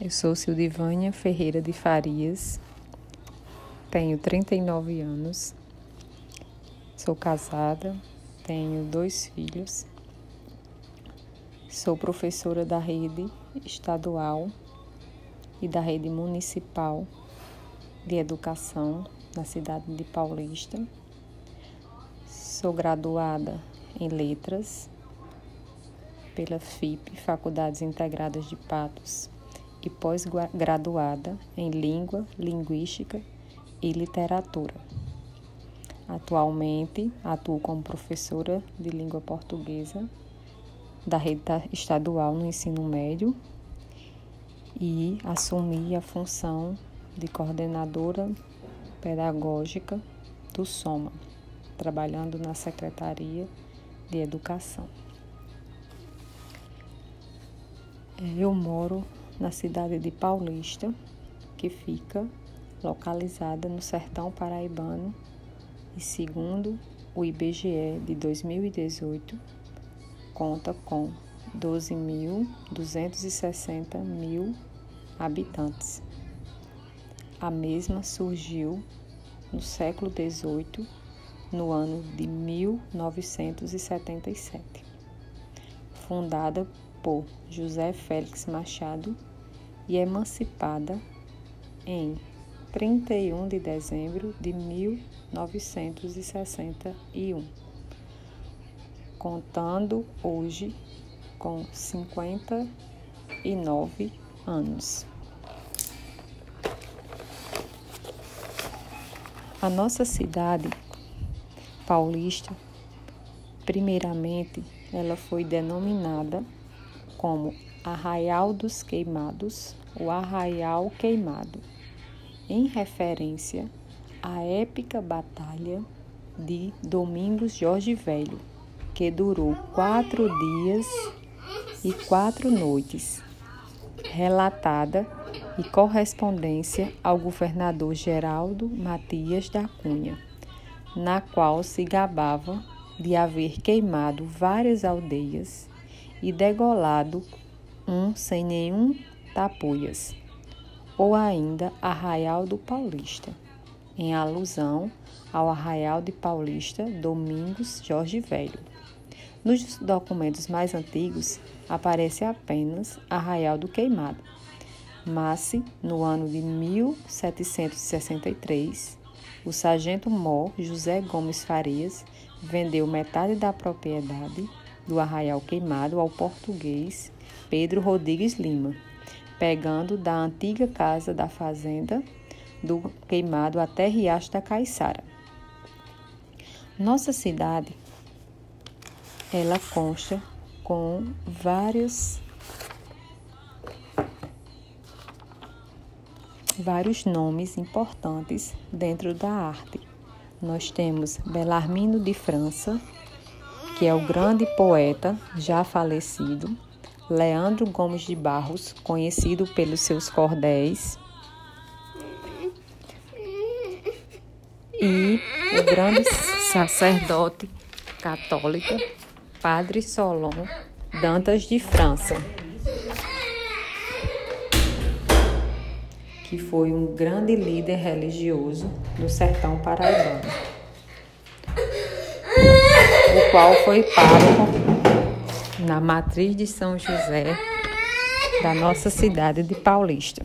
Eu sou Sildivânia Ferreira de Farias, tenho 39 anos, sou casada, tenho dois filhos, sou professora da rede estadual e da rede municipal de educação na cidade de Paulista. Sou graduada em letras pela FIP, Faculdades Integradas de Patos e pós-graduada em Língua, Linguística e Literatura. Atualmente atuo como professora de língua portuguesa da rede estadual no ensino médio e assumi a função de coordenadora pedagógica do SOMA, trabalhando na Secretaria de Educação. Eu moro na cidade de Paulista, que fica localizada no sertão paraibano e, segundo o IBGE de 2018, conta com 12.260 mil habitantes. A mesma surgiu no século XVIII, no ano de 1977, fundada por José Félix Machado e emancipada em 31 de dezembro de 1961, contando hoje com 59 anos. A nossa cidade paulista, primeiramente, ela foi denominada como Arraial dos Queimados, o Arraial Queimado, em referência à épica batalha de Domingos Jorge Velho, que durou quatro dias e quatro noites, relatada e correspondência ao governador Geraldo Matias da Cunha, na qual se gabava de haver queimado várias aldeias e degolado um sem nenhum tapuias, ou ainda Arraial do Paulista, em alusão ao Arraial de Paulista Domingos Jorge Velho. Nos documentos mais antigos aparece apenas Arraial do Queimado, mas no ano de 1763, o sargento Mó José Gomes Farias vendeu metade da propriedade do Arraial Queimado ao português Pedro Rodrigues Lima, pegando da antiga casa da fazenda do Queimado até Riacho da Caiçara. Nossa cidade, ela consta com vários vários nomes importantes dentro da arte. Nós temos Belarmino de França, que é o grande poeta já falecido, Leandro Gomes de Barros, conhecido pelos seus cordéis, e o grande sacerdote católico, Padre Solon Dantas de França, que foi um grande líder religioso no sertão paraibano, qual foi pároco na matriz de São José da nossa cidade de Paulista.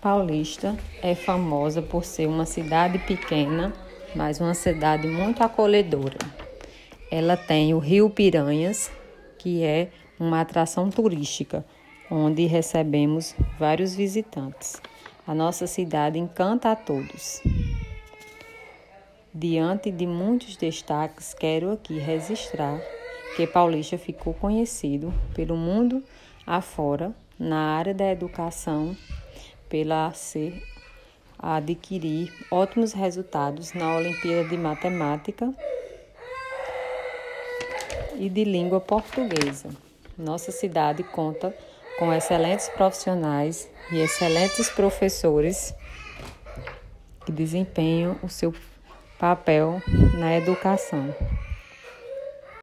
Paulista é famosa por ser uma cidade pequena, mas uma cidade muito acolhedora. Ela tem o Rio Piranhas, que é uma atração turística, onde recebemos vários visitantes. A nossa cidade encanta a todos. Diante de muitos destaques, quero aqui registrar que Paulista ficou conhecido pelo mundo afora na área da educação pela ser adquirir ótimos resultados na Olimpíada de Matemática e de língua portuguesa. Nossa cidade conta com excelentes profissionais e excelentes professores que desempenham o seu papel na educação.